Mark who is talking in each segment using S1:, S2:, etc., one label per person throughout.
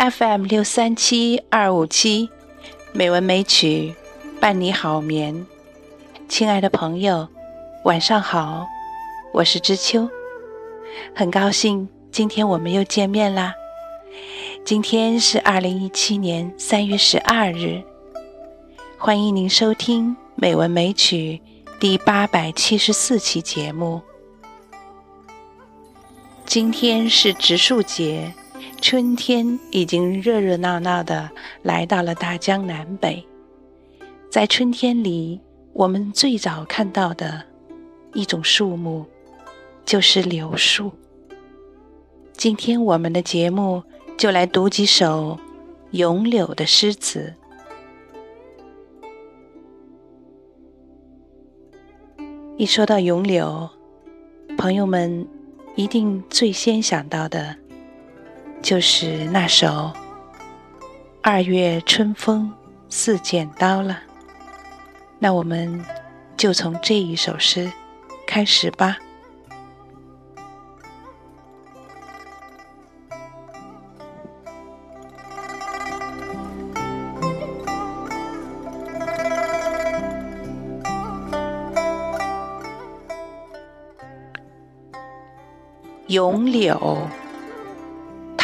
S1: FM 六三七二五七，美文美曲伴你好眠。亲爱的朋友，晚上好，我是知秋，很高兴今天我们又见面啦。今天是二零一七年三月十二日，欢迎您收听《美文美曲》第八百七十四期节目。今天是植树节。春天已经热热闹闹的来到了大江南北，在春天里，我们最早看到的一种树木就是柳树。今天我们的节目就来读几首咏柳的诗词。一说到咏柳，朋友们一定最先想到的。就是那首《二月春风似剪刀》了。那我们就从这一首诗开始吧。咏柳。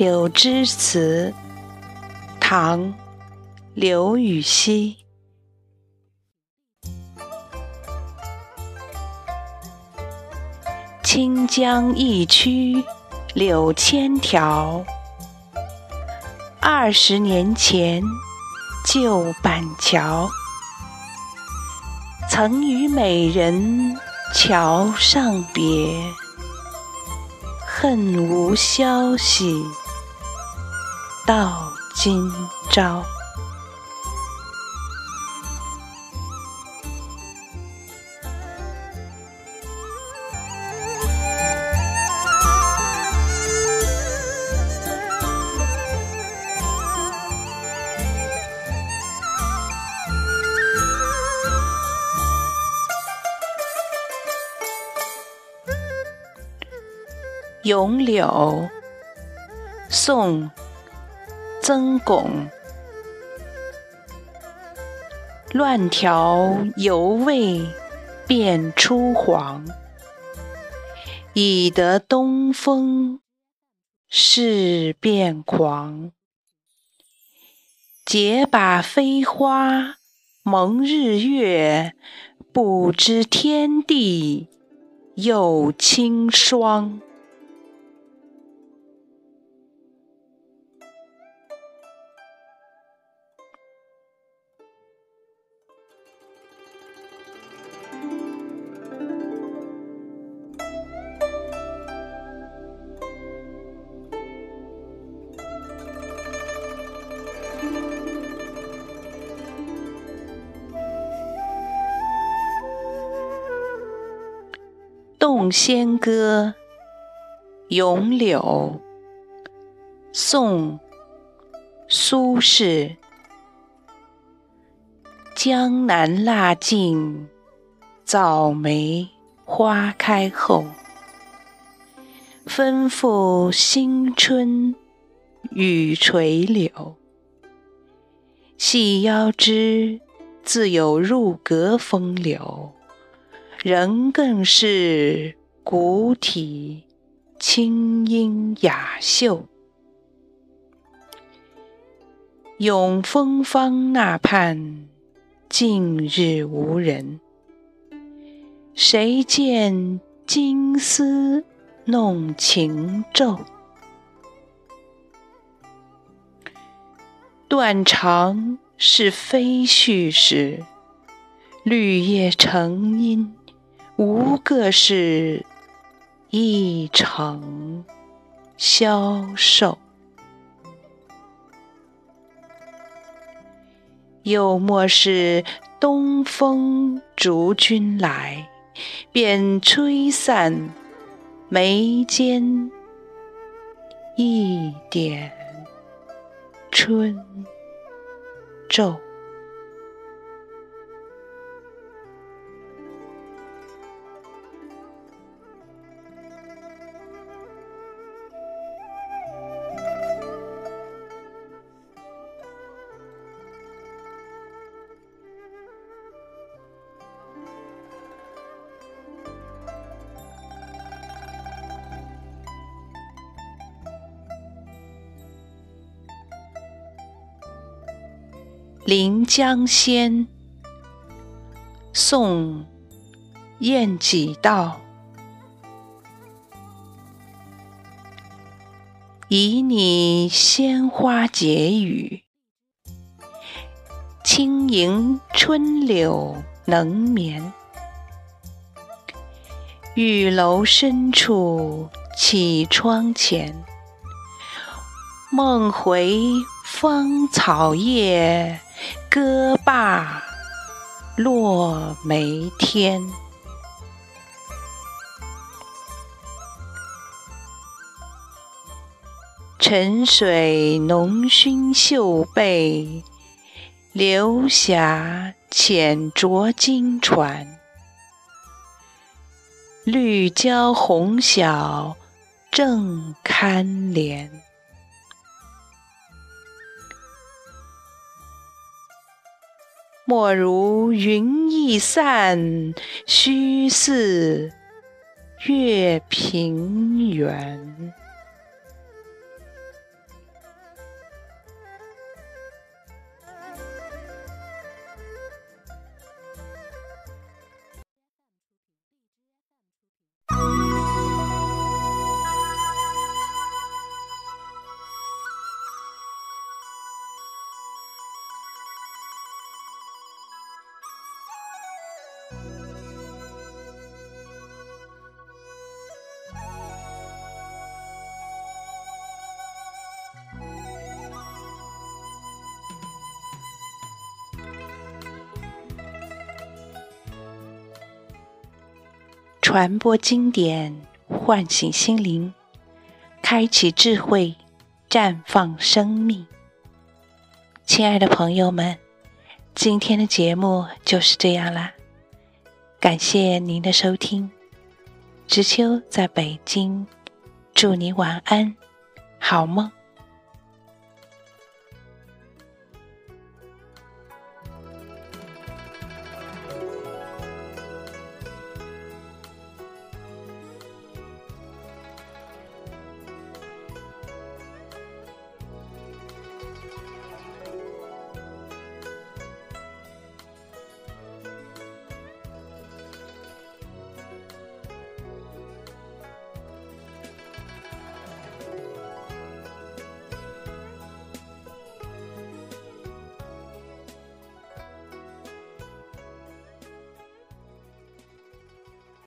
S1: 柳枝词，唐·刘禹锡。清江一曲柳千条，二十年前旧板桥。曾与美人桥上别，恨无消息。到今朝，咏柳，宋。曾巩，乱条犹未变初黄，已得东风事变狂。结把飞花蒙日月，不知天地有清霜。《洞仙歌》咏柳，宋·苏轼。江南腊尽，早梅花开后。分付新春与垂柳，细腰枝自有入阁风流。人更是古体清音雅秀，永丰坊那畔尽日无人。谁见金丝弄晴昼？断肠是非絮时，绿叶成荫，无个是一城消瘦。又莫是东风逐君来，便吹散眉间一点春皱。《临江仙》宋·晏几道，旖拟鲜花解语，轻盈春柳能眠。玉楼深处绮窗前，梦回芳草叶。歌罢落梅天，沉水浓熏绣被，流霞浅濯金船。绿娇红晓正堪怜。莫如云易散，须似月平圆。传播经典，唤醒心灵，开启智慧，绽放生命。亲爱的朋友们，今天的节目就是这样啦，感谢您的收听。知秋在北京，祝你晚安，好梦。